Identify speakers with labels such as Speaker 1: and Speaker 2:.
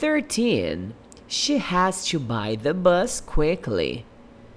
Speaker 1: 13. She has to buy the bus quickly.